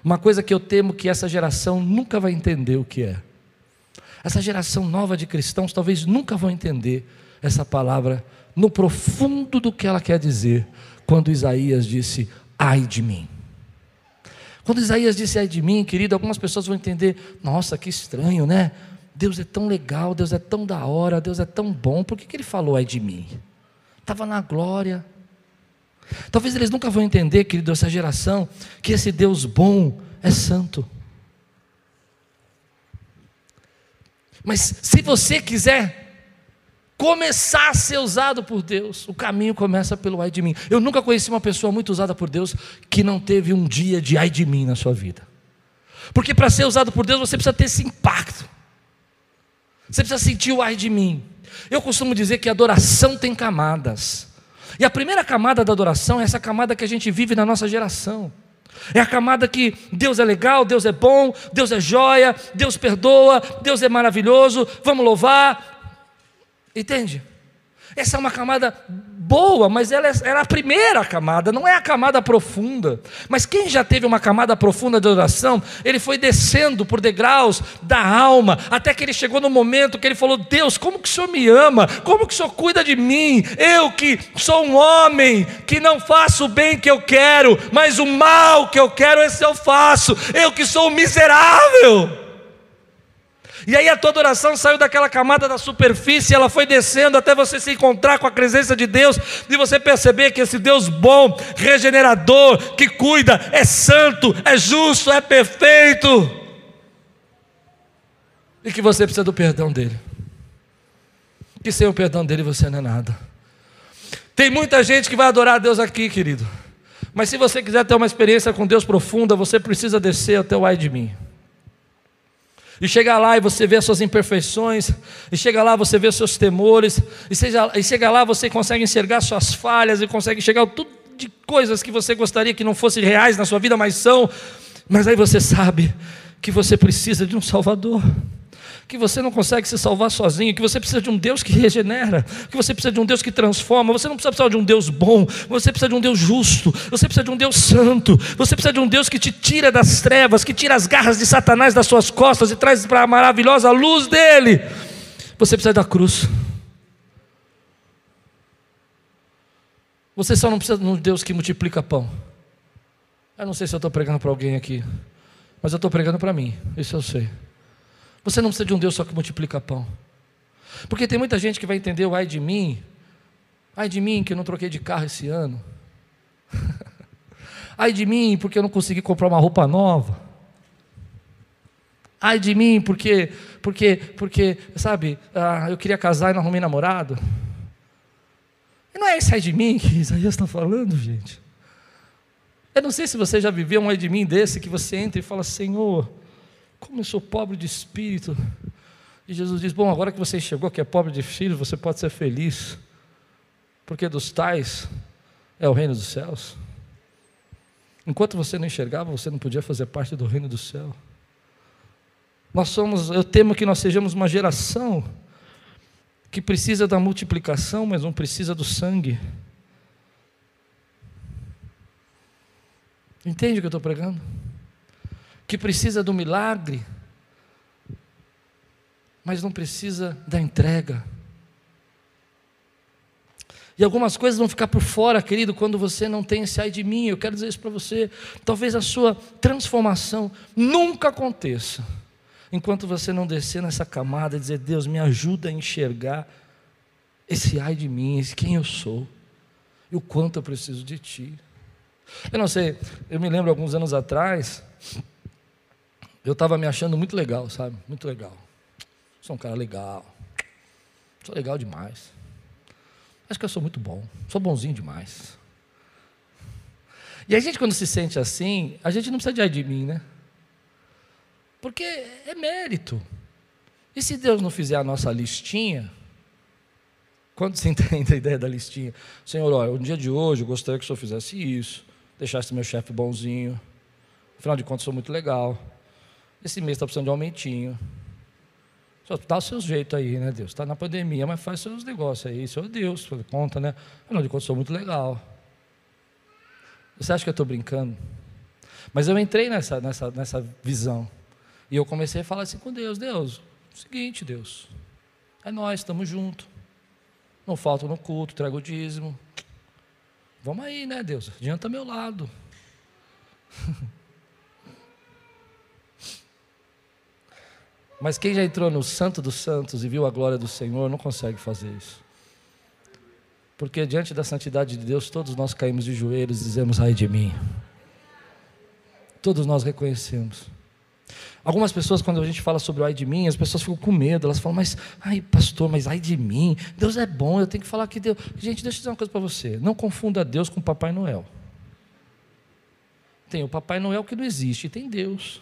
Uma coisa que eu temo que essa geração nunca vai entender o que é. Essa geração nova de cristãos talvez nunca vão entender essa palavra no profundo do que ela quer dizer, quando Isaías disse: ai de mim. Quando Isaías disse ai de mim, querido, algumas pessoas vão entender: nossa, que estranho, né? Deus é tão legal, Deus é tão da hora, Deus é tão bom, por que, que ele falou ai de mim? Estava na glória. Talvez eles nunca vão entender, querido, essa geração, que esse Deus bom é santo. Mas se você quiser começar a ser usado por Deus, o caminho começa pelo ai de mim. Eu nunca conheci uma pessoa muito usada por Deus que não teve um dia de ai de mim na sua vida. Porque para ser usado por Deus você precisa ter esse impacto. Você precisa sentir o ai de mim. Eu costumo dizer que adoração tem camadas. E a primeira camada da adoração é essa camada que a gente vive na nossa geração. É a camada que Deus é legal, Deus é bom, Deus é joia, Deus perdoa, Deus é maravilhoso, vamos louvar, Entende? Essa é uma camada boa, mas ela é, era a primeira camada, não é a camada profunda. Mas quem já teve uma camada profunda de oração, ele foi descendo por degraus da alma, até que ele chegou no momento que ele falou: Deus, como que o Senhor me ama? Como que o Senhor cuida de mim? Eu que sou um homem, que não faço o bem que eu quero, mas o mal que eu quero, esse eu faço. Eu que sou um miserável. E aí a tua adoração saiu daquela camada da superfície, ela foi descendo até você se encontrar com a presença de Deus e você perceber que esse Deus bom, regenerador, que cuida, é santo, é justo, é perfeito. E que você precisa do perdão dele. Que sem o perdão dele você não é nada. Tem muita gente que vai adorar a Deus aqui, querido. Mas se você quiser ter uma experiência com Deus profunda, você precisa descer até o ai de mim. E chega lá e você vê as suas imperfeições, e chega lá você vê os seus temores, e, seja, e chega lá você consegue enxergar suas falhas, e consegue enxergar tudo de coisas que você gostaria que não fossem reais na sua vida, mas são. Mas aí você sabe que você precisa de um Salvador que você não consegue se salvar sozinho, que você precisa de um Deus que regenera, que você precisa de um Deus que transforma, você não precisa de um Deus bom, você precisa de um Deus justo, você precisa de um Deus santo, você precisa de um Deus que te tira das trevas, que tira as garras de Satanás das suas costas e traz para a maravilhosa luz dele. Você precisa da cruz. Você só não precisa de um Deus que multiplica pão. Eu não sei se eu estou pregando para alguém aqui, mas eu estou pregando para mim, isso eu sei. Você não precisa de um Deus só que multiplica pão. Porque tem muita gente que vai entender o ai de mim, ai de mim que eu não troquei de carro esse ano. ai de mim porque eu não consegui comprar uma roupa nova. Ai de mim porque, porque, porque, sabe, ah, eu queria casar e não arrumei namorado. E não é esse ai de mim que Isaías está falando, gente. Eu não sei se você já viveu um ai de mim desse que você entra e fala, Senhor, como eu sou pobre de espírito. E Jesus diz: Bom, agora que você chegou que é pobre de filho, você pode ser feliz, porque dos tais é o reino dos céus. Enquanto você não enxergava, você não podia fazer parte do reino do céu. Nós somos, eu temo que nós sejamos uma geração que precisa da multiplicação, mas não precisa do sangue. Entende o que eu estou pregando? Que precisa do milagre, mas não precisa da entrega. E algumas coisas vão ficar por fora, querido, quando você não tem esse ai de mim. Eu quero dizer isso para você. Talvez a sua transformação nunca aconteça enquanto você não descer nessa camada e dizer: Deus, me ajuda a enxergar esse ai de mim, esse quem eu sou e o quanto eu preciso de Ti. Eu não sei, eu me lembro alguns anos atrás, eu estava me achando muito legal, sabe? Muito legal. Sou um cara legal. Sou legal demais. Acho que eu sou muito bom. Sou bonzinho demais. E a gente, quando se sente assim, a gente não precisa de ai de mim, né? Porque é mérito. E se Deus não fizer a nossa listinha, quando você entende a ideia da listinha? Senhor, olha, no dia de hoje eu gostaria que o Senhor fizesse isso, deixasse meu chefe bonzinho. Afinal de contas, sou muito legal. Esse mês está precisando de aumentinho. Só dá o seu jeito aí, né, Deus? Está na pandemia, mas faz seus negócios aí. Senhor Deus, conta, né? Afinal de contas, sou muito legal. Você acha que eu estou brincando? Mas eu entrei nessa, nessa, nessa visão. E eu comecei a falar assim com Deus: Deus, seguinte, Deus, é nós, estamos juntos. Não falta no culto, trago o dízimo. Vamos aí, né, Deus? Adianta meu lado. Mas quem já entrou no Santo dos Santos e viu a glória do Senhor não consegue fazer isso. Porque diante da santidade de Deus, todos nós caímos de joelhos e dizemos: ai de mim. Todos nós reconhecemos. Algumas pessoas, quando a gente fala sobre o ai de mim, as pessoas ficam com medo, elas falam, mas, ai, pastor, mas ai de mim, Deus é bom, eu tenho que falar que Deus. Gente, deixa eu dizer uma coisa para você: não confunda Deus com Papai Noel. Tem o Papai Noel que não existe, e tem Deus.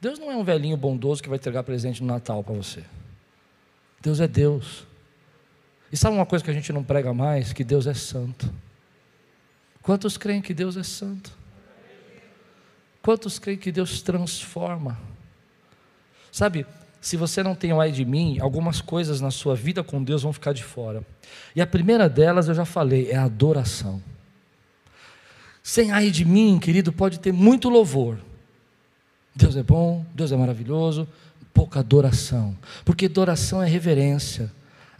Deus não é um velhinho bondoso que vai entregar presente no Natal para você. Deus é Deus. E sabe uma coisa que a gente não prega mais? Que Deus é santo. Quantos creem que Deus é santo? Quantos creem que Deus transforma? Sabe, se você não tem o ai de mim, algumas coisas na sua vida com Deus vão ficar de fora. E a primeira delas, eu já falei, é a adoração. Sem ai de mim, querido, pode ter muito louvor, Deus é bom, Deus é maravilhoso, pouca adoração, porque adoração é reverência,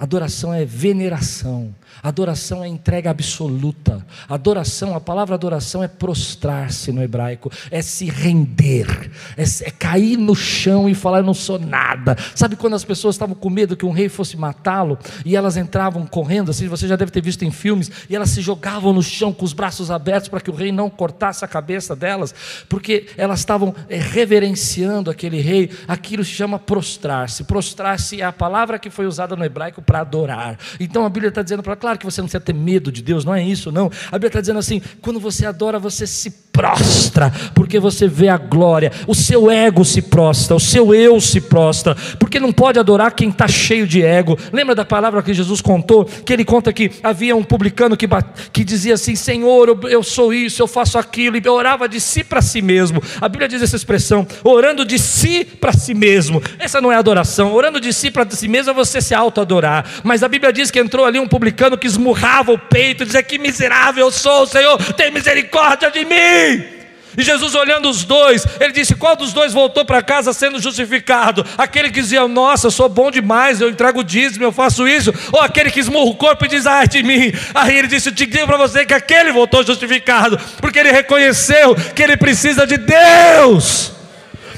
Adoração é veneração, adoração é entrega absoluta. Adoração, a palavra adoração é prostrar-se no hebraico, é se render, é, é, cair no chão e falar: Eu não sou nada. Sabe quando as pessoas estavam com medo que um rei fosse matá-lo e elas entravam correndo, assim, você já deve ter visto em filmes, e elas se jogavam no chão com os braços abertos para que o rei não cortasse a cabeça delas, porque elas estavam é, reverenciando aquele rei. Aquilo se chama prostrar-se. Prostrar-se é a palavra que foi usada no hebraico para adorar. Então a Bíblia está dizendo para claro que você não precisa ter medo de Deus, não é isso, não. A Bíblia está dizendo assim: quando você adora, você se prostra, porque você vê a glória. O seu ego se prostra, o seu eu se prostra, porque não pode adorar quem está cheio de ego. Lembra da palavra que Jesus contou? Que ele conta que havia um publicano que, que dizia assim: Senhor, eu, eu sou isso, eu faço aquilo, e orava de si para si mesmo. A Bíblia diz essa expressão: orando de si para si mesmo. Essa não é adoração, orando de si para si mesmo é você se auto-adorar. Mas a Bíblia diz que entrou ali um publicano que esmurrava o peito, dizia: Que miserável eu sou, Senhor, tem misericórdia de mim. E Jesus olhando os dois, ele disse: Qual dos dois voltou para casa sendo justificado? Aquele que dizia: Nossa, eu sou bom demais, eu entrego o dízimo, eu faço isso. Ou aquele que esmurra o corpo e diz: Ai de mim. Aí ele disse: Eu te digo para você que aquele voltou justificado, porque ele reconheceu que ele precisa de Deus.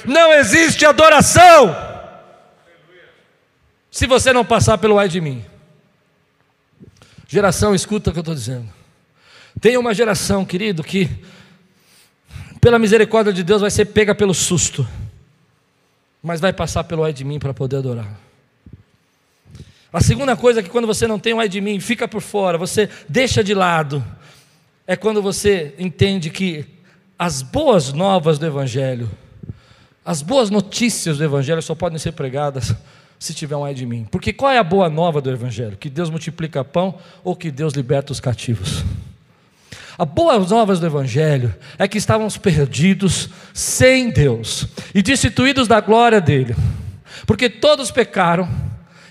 Não existe adoração. Se você não passar pelo ai de mim. Geração, escuta o que eu estou dizendo. Tem uma geração, querido, que pela misericórdia de Deus vai ser pega pelo susto, mas vai passar pelo ai de mim para poder adorar. A segunda coisa é que quando você não tem o ai de mim, fica por fora, você deixa de lado, é quando você entende que as boas novas do Evangelho, as boas notícias do Evangelho só podem ser pregadas se tiver um ai de mim. Porque qual é a boa nova do Evangelho? Que Deus multiplica pão ou que Deus liberta os cativos? A boas novas do Evangelho é que estávamos perdidos sem Deus e destituídos da glória dele, porque todos pecaram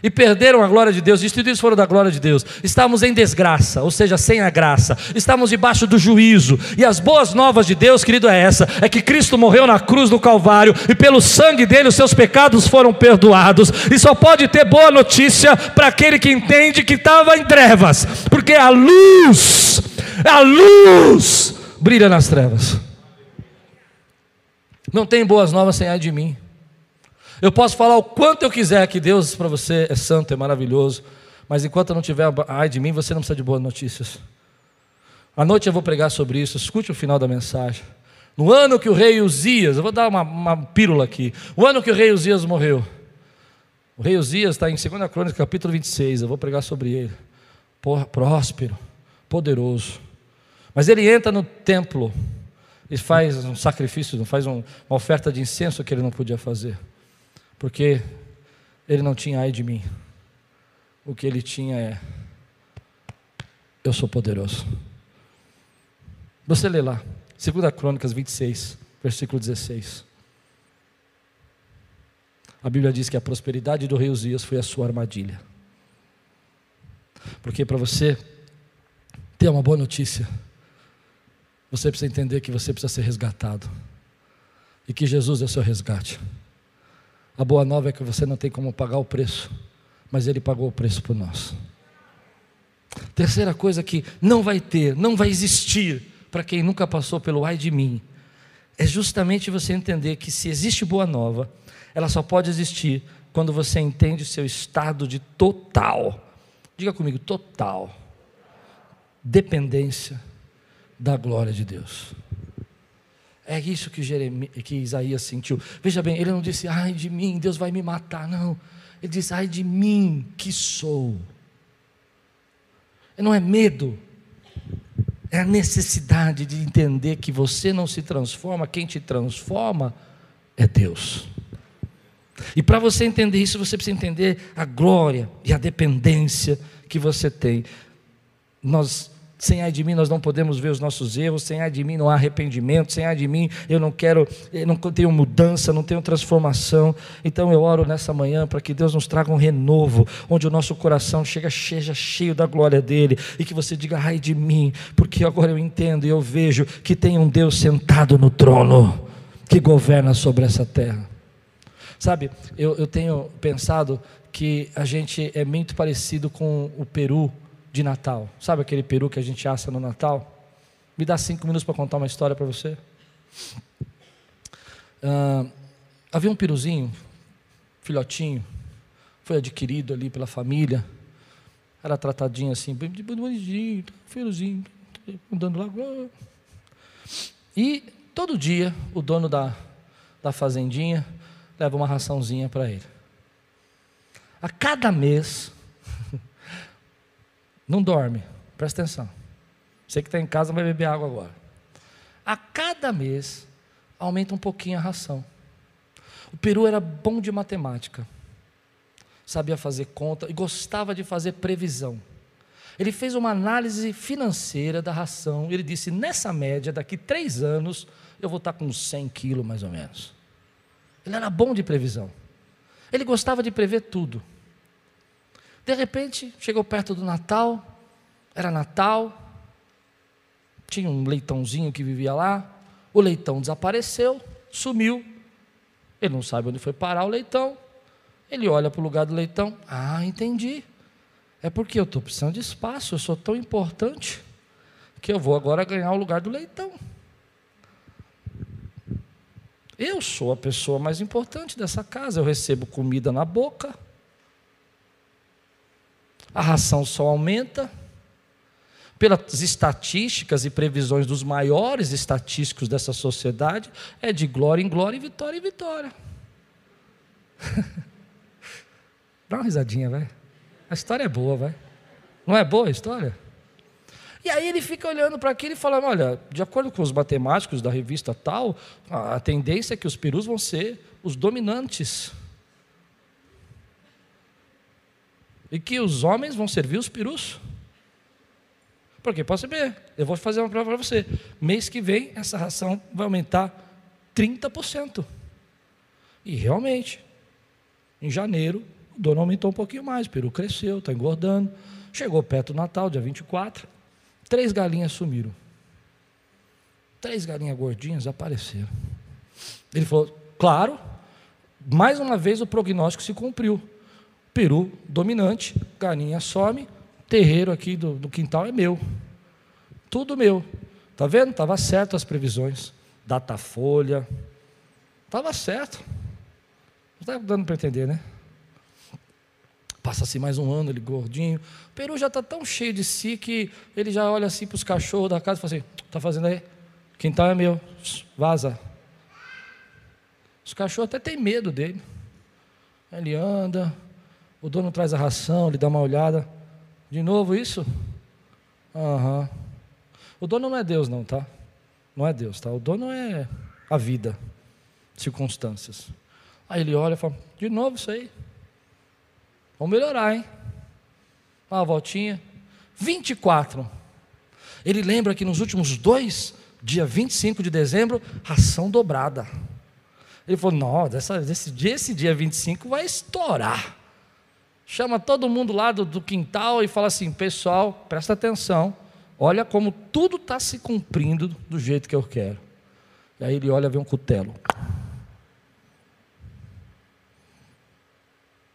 e perderam a glória de Deus, destituídos foram da glória de Deus. Estamos em desgraça, ou seja, sem a graça. Estamos debaixo do juízo. E as boas novas de Deus, querido, é essa: é que Cristo morreu na cruz do Calvário e pelo sangue dele os seus pecados foram perdoados. E só pode ter boa notícia para aquele que entende que estava em trevas, porque a luz, a luz brilha nas trevas. Não tem boas novas sem ai de mim. Eu posso falar o quanto eu quiser que Deus para você é santo, é maravilhoso, mas enquanto não tiver ai de mim, você não precisa de boas notícias. À noite eu vou pregar sobre isso, escute o final da mensagem. No ano que o rei Uzias, eu vou dar uma, uma pílula aqui. O ano que o rei Uzias morreu. O rei Uzias está em 2 Crônica, capítulo 26, eu vou pregar sobre ele. Próspero, poderoso. Mas ele entra no templo e faz um sacrifício, faz um, uma oferta de incenso que ele não podia fazer porque ele não tinha ai de mim. O que ele tinha é: eu sou poderoso. Você lê lá, 2 Crônicas 26, versículo 16. A Bíblia diz que a prosperidade do rei Uzias foi a sua armadilha. Porque para você ter uma boa notícia, você precisa entender que você precisa ser resgatado. E que Jesus é o seu resgate. A boa nova é que você não tem como pagar o preço, mas Ele pagou o preço por nós. Terceira coisa que não vai ter, não vai existir para quem nunca passou pelo ai de mim, é justamente você entender que se existe boa nova, ela só pode existir quando você entende o seu estado de total, diga comigo, total dependência da glória de Deus. É isso que, Jeremias, que Isaías sentiu. Veja bem, ele não disse, ai de mim, Deus vai me matar. Não. Ele disse, ai de mim que sou. Não é medo, é a necessidade de entender que você não se transforma, quem te transforma é Deus. E para você entender isso, você precisa entender a glória e a dependência que você tem. Nós sem ai de mim nós não podemos ver os nossos erros, sem ai de mim não há arrependimento, sem ai de mim eu não quero, eu não tenho mudança, não tenho transformação. Então eu oro nessa manhã para que Deus nos traga um renovo, onde o nosso coração chega, seja cheio da glória dele e que você diga ai de mim, porque agora eu entendo e eu vejo que tem um Deus sentado no trono que governa sobre essa terra. Sabe, eu, eu tenho pensado que a gente é muito parecido com o Peru de Natal. Sabe aquele peru que a gente assa no Natal? Me dá cinco minutos para contar uma história para você. Havia um peruzinho, filhotinho, foi adquirido ali pela família. Era tratadinho assim, bem bonitinho, peruzinho, andando lá. E todo dia o dono da, da fazendinha leva uma raçãozinha para ele. A cada mês não dorme, presta atenção. Você que está em casa vai beber água agora. A cada mês aumenta um pouquinho a ração. O peru era bom de matemática, sabia fazer conta e gostava de fazer previsão. Ele fez uma análise financeira da ração. Ele disse: nessa média, daqui três anos, eu vou estar com uns 100 quilos mais ou menos. Ele era bom de previsão. Ele gostava de prever tudo. De repente, chegou perto do Natal, era Natal, tinha um leitãozinho que vivia lá, O leitão desapareceu, sumiu. Ele não sabe onde foi parar o leitão. Ele olha para o lugar do leitão. Ah, entendi. É porque eu estou precisando de espaço, eu sou tão importante que eu vou agora ganhar o lugar do leitão. Eu sou a pessoa mais importante dessa casa, eu recebo comida na boca, a ração só aumenta. Pelas estatísticas e previsões dos maiores estatísticos dessa sociedade, é de glória em glória e vitória em vitória. Dá uma risadinha, vai. A história é boa, vai. Não é boa a história? E aí ele fica olhando para aquilo e fala: olha, de acordo com os matemáticos da revista tal, a tendência é que os perus vão ser os dominantes. E que os homens vão servir os perus. Porque pode saber, eu vou fazer uma prova para você. Mês que vem, essa ração vai aumentar 30%. E realmente, em janeiro, o dono aumentou um pouquinho mais, o peru cresceu, está engordando. Chegou perto do Natal, dia 24, três galinhas sumiram. Três galinhas gordinhas apareceram. Ele falou: claro, mais uma vez o prognóstico se cumpriu. Peru dominante, galinha some, terreiro aqui do, do quintal é meu. Tudo meu. Tá vendo? Estava certo as previsões. Datafolha. Estava certo. Não está dando para entender, né? Passa-se mais um ano, ele gordinho. O Peru já está tão cheio de si que ele já olha assim para os cachorros da casa e fala assim: está fazendo aí? Quintal é meu, vaza. Os cachorros até têm medo dele. Ele anda, o dono traz a ração, ele dá uma olhada. De novo isso? Aham. Uhum. O dono não é Deus, não, tá? Não é Deus, tá? O dono é a vida, circunstâncias. Aí ele olha e fala: de novo isso aí. Vamos melhorar, hein? Dá uma voltinha. 24. Ele lembra que nos últimos dois, dia 25 de dezembro, ração dobrada. Ele falou: não, dessa, desse esse dia 25 vai estourar. Chama todo mundo lá do, do quintal e fala assim: pessoal, presta atenção, olha como tudo está se cumprindo do jeito que eu quero. E aí ele olha vê um cutelo.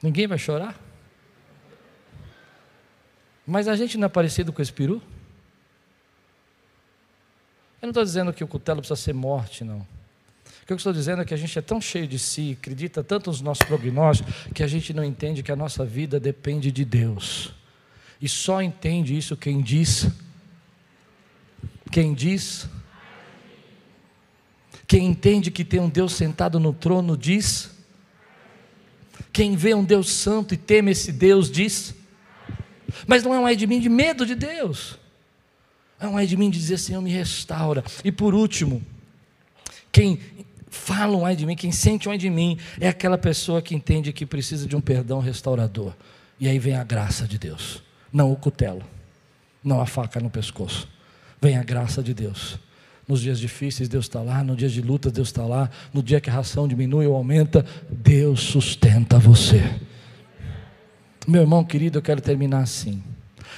Ninguém vai chorar? Mas a gente não é parecido com esse peru? Eu não estou dizendo que o cutelo precisa ser morte, não. O que eu estou dizendo é que a gente é tão cheio de si, acredita tanto nos nossos prognósticos, que a gente não entende que a nossa vida depende de Deus. E só entende isso quem diz. Quem diz. Quem entende que tem um Deus sentado no trono diz. Quem vê um Deus santo e teme esse Deus diz. Mas não é um ai de mim de medo de Deus. É um ai de mim de dizer, Senhor, me restaura. E por último, quem fala um ai de mim, quem sente ai de mim, é aquela pessoa que entende que precisa de um perdão restaurador. E aí vem a graça de Deus, não o cutelo, não a faca no pescoço. Vem a graça de Deus. Nos dias difíceis, Deus está lá. No dia de luta, Deus está lá. No dia que a ração diminui ou aumenta, Deus sustenta você. Meu irmão querido, eu quero terminar assim.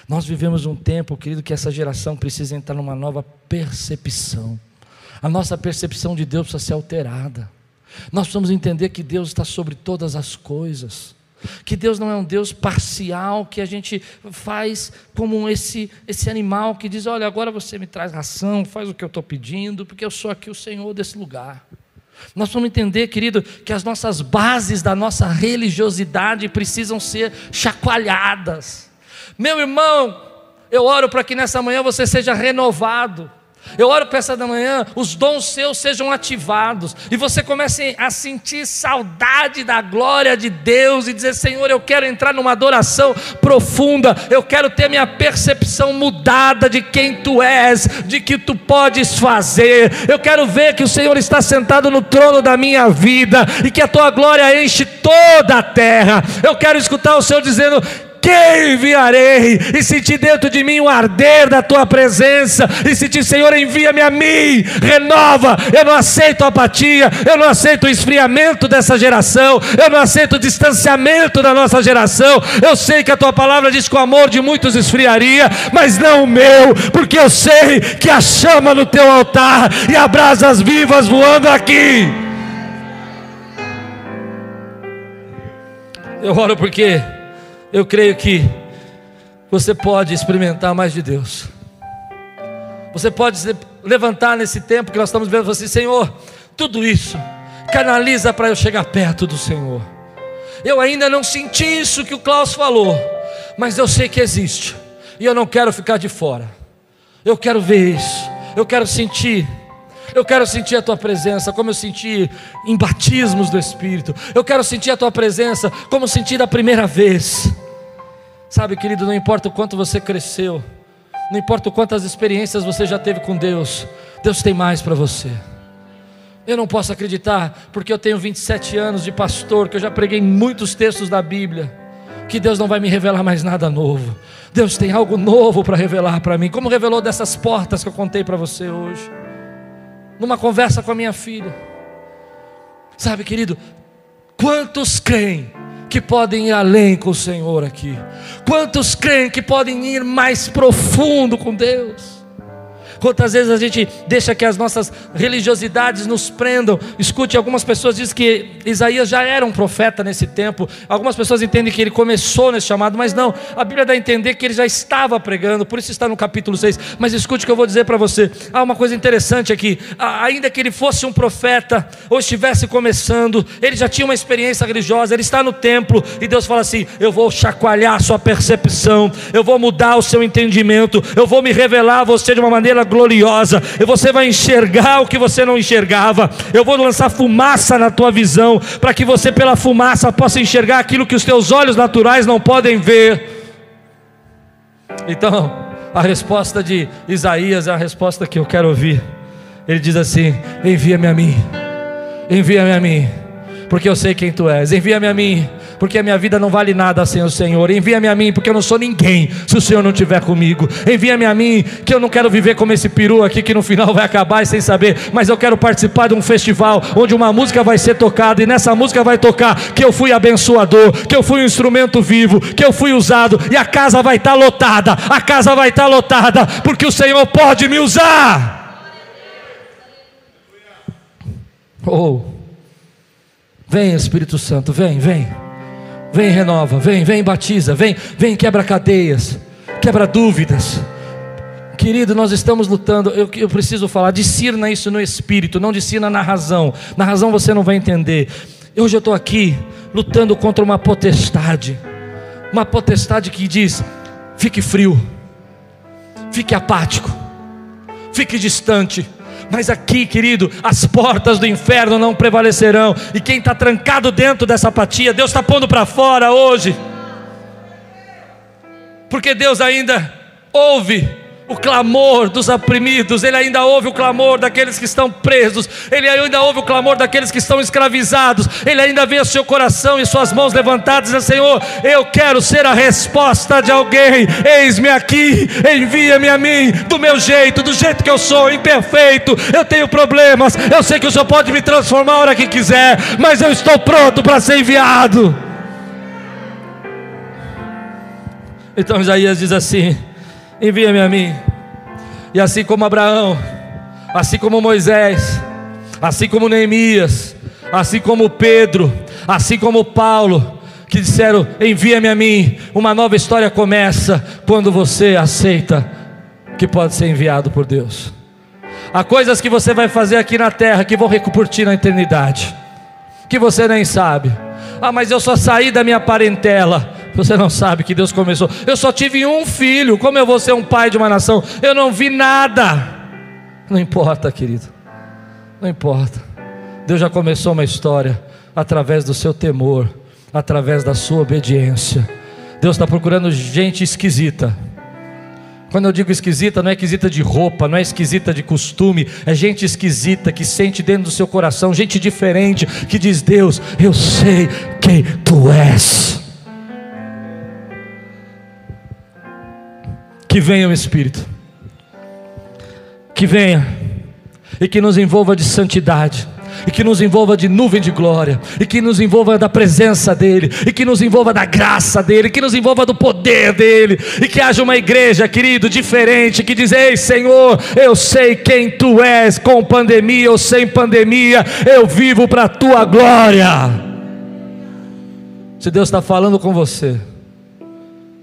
Nós vivemos um tempo, querido, que essa geração precisa entrar numa nova percepção. A nossa percepção de Deus precisa ser alterada. Nós precisamos entender que Deus está sobre todas as coisas. Que Deus não é um Deus parcial que a gente faz como esse, esse animal que diz: Olha, agora você me traz ração, faz o que eu estou pedindo, porque eu sou aqui o Senhor desse lugar. Nós vamos entender, querido, que as nossas bases da nossa religiosidade precisam ser chacoalhadas. Meu irmão, eu oro para que nessa manhã você seja renovado. Eu oro para essa da manhã, os dons seus sejam ativados e você comece a sentir saudade da glória de Deus e dizer: Senhor, eu quero entrar numa adoração profunda, eu quero ter minha percepção mudada de quem tu és, de que tu podes fazer. Eu quero ver que o Senhor está sentado no trono da minha vida e que a tua glória enche toda a terra. Eu quero escutar o Senhor dizendo: quem enviarei? E sentir dentro de mim o arder da tua presença, e sentir, Senhor, envia-me a mim, renova. Eu não aceito apatia, eu não aceito o esfriamento dessa geração, eu não aceito o distanciamento da nossa geração. Eu sei que a tua palavra diz que o amor de muitos esfriaria, mas não o meu, porque eu sei que a chama no teu altar e a brasas vivas voando aqui. Eu oro porque eu creio que você pode experimentar mais de Deus. Você pode levantar nesse tempo que nós estamos vendo assim, Senhor, tudo isso canaliza para eu chegar perto do Senhor. Eu ainda não senti isso que o Klaus falou, mas eu sei que existe. E eu não quero ficar de fora. Eu quero ver isso. Eu quero sentir. Eu quero sentir a tua presença, como eu senti em batismos do Espírito. Eu quero sentir a tua presença, como senti da primeira vez. Sabe, querido, não importa o quanto você cresceu, não importa quantas experiências você já teve com Deus, Deus tem mais para você. Eu não posso acreditar, porque eu tenho 27 anos de pastor, que eu já preguei muitos textos da Bíblia, que Deus não vai me revelar mais nada novo. Deus tem algo novo para revelar para mim, como revelou dessas portas que eu contei para você hoje, numa conversa com a minha filha. Sabe, querido, quantos creem que podem ir além com o Senhor aqui? Quantos creem que podem ir mais profundo com Deus? Quantas vezes a gente deixa que as nossas religiosidades nos prendam? Escute, algumas pessoas dizem que Isaías já era um profeta nesse tempo. Algumas pessoas entendem que ele começou nesse chamado, mas não. A Bíblia dá a entender que ele já estava pregando, por isso está no capítulo 6. Mas escute o que eu vou dizer para você. Há uma coisa interessante aqui. Ainda que ele fosse um profeta ou estivesse começando, ele já tinha uma experiência religiosa, ele está no templo e Deus fala assim: Eu vou chacoalhar a sua percepção, eu vou mudar o seu entendimento, eu vou me revelar a você de uma maneira gloriosa, e você vai enxergar o que você não enxergava. Eu vou lançar fumaça na tua visão, para que você, pela fumaça, possa enxergar aquilo que os teus olhos naturais não podem ver. Então, a resposta de Isaías é a resposta que eu quero ouvir. Ele diz assim: Envia-me a mim, envia-me a mim, porque eu sei quem tu és, envia-me a mim porque a minha vida não vale nada sem o Senhor. Envia-me a mim, porque eu não sou ninguém se o Senhor não estiver comigo. Envia-me a mim, que eu não quero viver como esse peru aqui que no final vai acabar sem saber, mas eu quero participar de um festival onde uma música vai ser tocada e nessa música vai tocar que eu fui abençoador, que eu fui um instrumento vivo, que eu fui usado e a casa vai estar lotada. A casa vai estar lotada porque o Senhor pode me usar. Oh, vem Espírito Santo, vem, vem. Vem, renova, vem, vem, batiza, vem, vem, quebra cadeias, quebra dúvidas. Querido, nós estamos lutando. Eu, eu preciso falar, discirna isso no espírito, não discirna na razão. Na razão você não vai entender. Hoje eu estou aqui lutando contra uma potestade, uma potestade que diz: fique frio, fique apático, fique distante, mas aqui, querido, as portas do inferno não prevalecerão. E quem está trancado dentro dessa apatia, Deus está pondo para fora hoje. Porque Deus ainda ouve o clamor dos oprimidos, Ele ainda ouve o clamor daqueles que estão presos, Ele ainda ouve o clamor daqueles que estão escravizados, Ele ainda vê o seu coração e suas mãos levantadas e Senhor, eu quero ser a resposta de alguém, eis-me aqui, envia-me a mim, do meu jeito, do jeito que eu sou, imperfeito, eu tenho problemas, eu sei que o Senhor pode me transformar a hora que quiser, mas eu estou pronto para ser enviado. Então Isaías diz assim: envia-me a mim. E assim como Abraão, assim como Moisés, assim como Neemias, assim como Pedro, assim como Paulo, que disseram: envia-me a mim. Uma nova história começa quando você aceita que pode ser enviado por Deus. Há coisas que você vai fazer aqui na terra que vão repercutir na eternidade, que você nem sabe. Ah, mas eu só saí da minha parentela. Você não sabe que Deus começou. Eu só tive um filho. Como eu vou ser um pai de uma nação? Eu não vi nada. Não importa, querido. Não importa. Deus já começou uma história através do seu temor, através da sua obediência. Deus está procurando gente esquisita. Quando eu digo esquisita, não é esquisita de roupa, não é esquisita de costume, é gente esquisita que sente dentro do seu coração, gente diferente que diz: Deus, eu sei quem tu és. Que venha o Espírito, que venha. E que nos envolva de santidade. E que nos envolva de nuvem de glória, e que nos envolva da presença dEle, e que nos envolva da graça dEle, que nos envolva do poder dEle, e que haja uma igreja, querido, diferente, que diz: Ei Senhor, eu sei quem Tu és, com pandemia ou sem pandemia, eu vivo para a Tua glória. Se Deus está falando com você,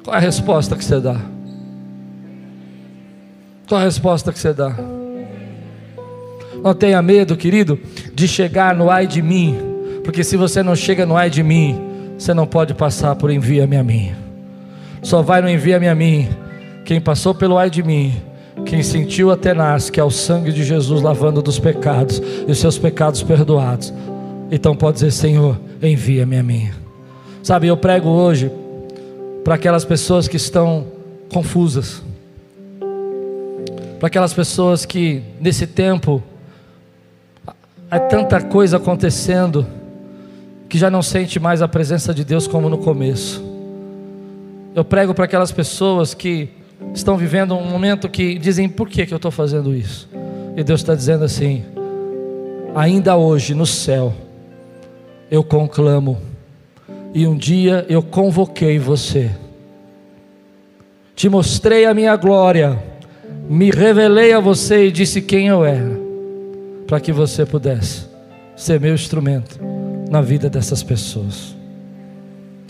qual é a resposta que você dá? Qual a resposta que você dá? Não tenha medo, querido, de chegar no ai de mim, porque se você não chega no ai de mim, você não pode passar por envia-me a mim. Só vai no envia-me a mim quem passou pelo ai de mim, quem sentiu a tenaz, que é o sangue de Jesus lavando dos pecados e os seus pecados perdoados. Então pode dizer: Senhor, envia-me a mim. Sabe, eu prego hoje para aquelas pessoas que estão confusas, para aquelas pessoas que nesse tempo Há tanta coisa acontecendo que já não sente mais a presença de Deus como no começo. Eu prego para aquelas pessoas que estão vivendo um momento que dizem: por que, que eu estou fazendo isso? E Deus está dizendo assim: ainda hoje no céu eu conclamo, e um dia eu convoquei você, te mostrei a minha glória, me revelei a você e disse quem eu era para que você pudesse ser meu instrumento na vida dessas pessoas.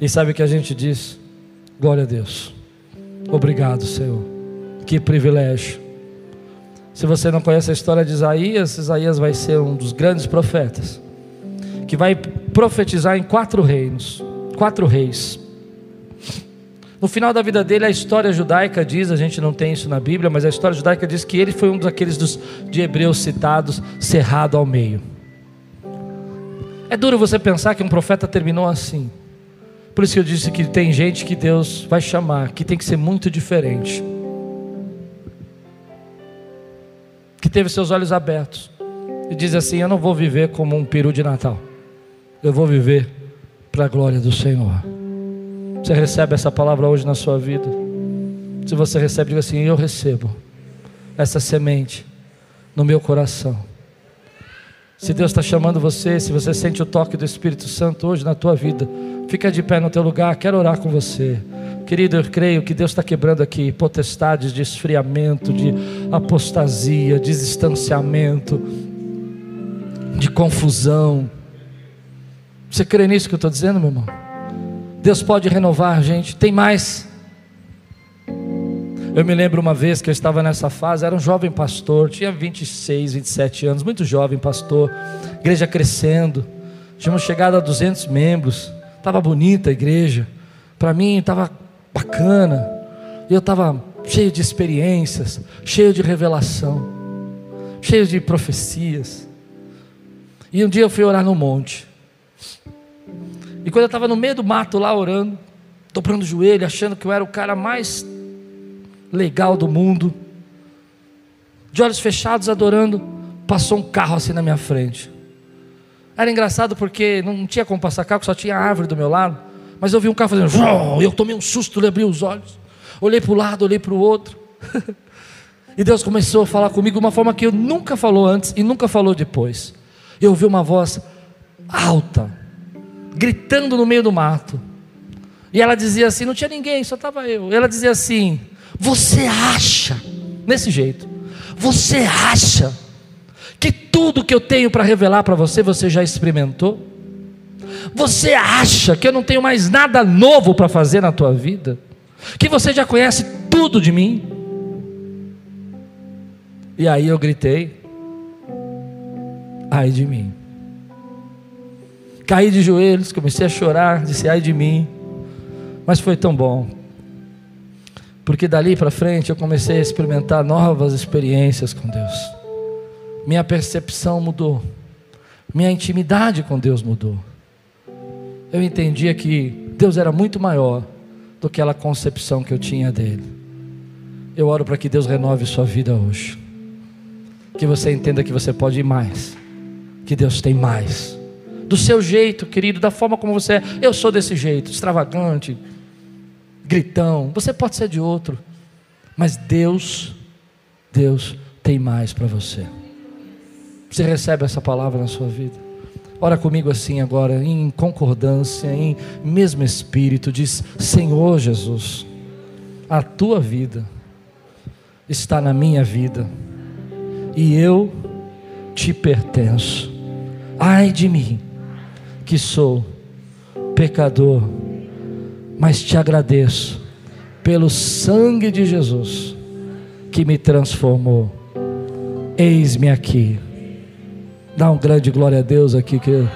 E sabe o que a gente diz? Glória a Deus. Obrigado, Senhor. Que privilégio. Se você não conhece a história de Isaías, Isaías vai ser um dos grandes profetas que vai profetizar em quatro reinos, quatro reis. No final da vida dele, a história judaica diz, a gente não tem isso na Bíblia, mas a história judaica diz que ele foi um daqueles dos, de hebreus citados, cerrado ao meio. É duro você pensar que um profeta terminou assim. Por isso que eu disse que tem gente que Deus vai chamar, que tem que ser muito diferente. Que teve seus olhos abertos e diz assim: Eu não vou viver como um peru de Natal, eu vou viver para a glória do Senhor. Você recebe essa palavra hoje na sua vida? Se você recebe, diga assim: Eu recebo essa semente no meu coração. Se Deus está chamando você, se você sente o toque do Espírito Santo hoje na tua vida, fica de pé no teu lugar, quero orar com você. Querido, eu creio que Deus está quebrando aqui potestades de esfriamento, de apostasia, de distanciamento, de confusão. Você crê nisso que eu estou dizendo, meu irmão? Deus pode renovar gente. Tem mais. Eu me lembro uma vez que eu estava nessa fase, era um jovem pastor, tinha 26, 27 anos, muito jovem pastor, igreja crescendo, tínhamos chegado a 200 membros, estava bonita a igreja, para mim estava bacana, eu estava cheio de experiências, cheio de revelação, cheio de profecias. E um dia eu fui orar no monte, e quando eu estava no meio do mato lá orando, dobrando o joelho, achando que eu era o cara mais legal do mundo, de olhos fechados adorando, passou um carro assim na minha frente. Era engraçado porque não tinha como passar carro, só tinha árvore do meu lado. Mas eu vi um carro fazendo, e eu tomei um susto, abri os olhos, olhei para o lado, olhei para o outro. e Deus começou a falar comigo de uma forma que eu nunca falou antes e nunca falou depois. Eu ouvi uma voz alta, gritando no meio do mato. E ela dizia assim: não tinha ninguém, só estava eu. E ela dizia assim: Você acha, nesse jeito, você acha que tudo que eu tenho para revelar para você, você já experimentou? Você acha que eu não tenho mais nada novo para fazer na tua vida? Que você já conhece tudo de mim? E aí eu gritei: Ai de mim. Caí de joelhos, comecei a chorar, disse ai de mim. Mas foi tão bom. Porque dali para frente eu comecei a experimentar novas experiências com Deus. Minha percepção mudou. Minha intimidade com Deus mudou. Eu entendia que Deus era muito maior do que aquela concepção que eu tinha dele. Eu oro para que Deus renove sua vida hoje. Que você entenda que você pode ir mais. Que Deus tem mais do seu jeito, querido, da forma como você é. Eu sou desse jeito, extravagante, gritão. Você pode ser de outro. Mas Deus, Deus tem mais para você. Você recebe essa palavra na sua vida? Ora comigo assim agora, em concordância, em mesmo espírito, diz: Senhor Jesus, a tua vida está na minha vida e eu te pertenço. Ai de mim, que sou pecador, mas te agradeço pelo sangue de Jesus que me transformou. Eis-me aqui. Dá um grande glória a Deus aqui que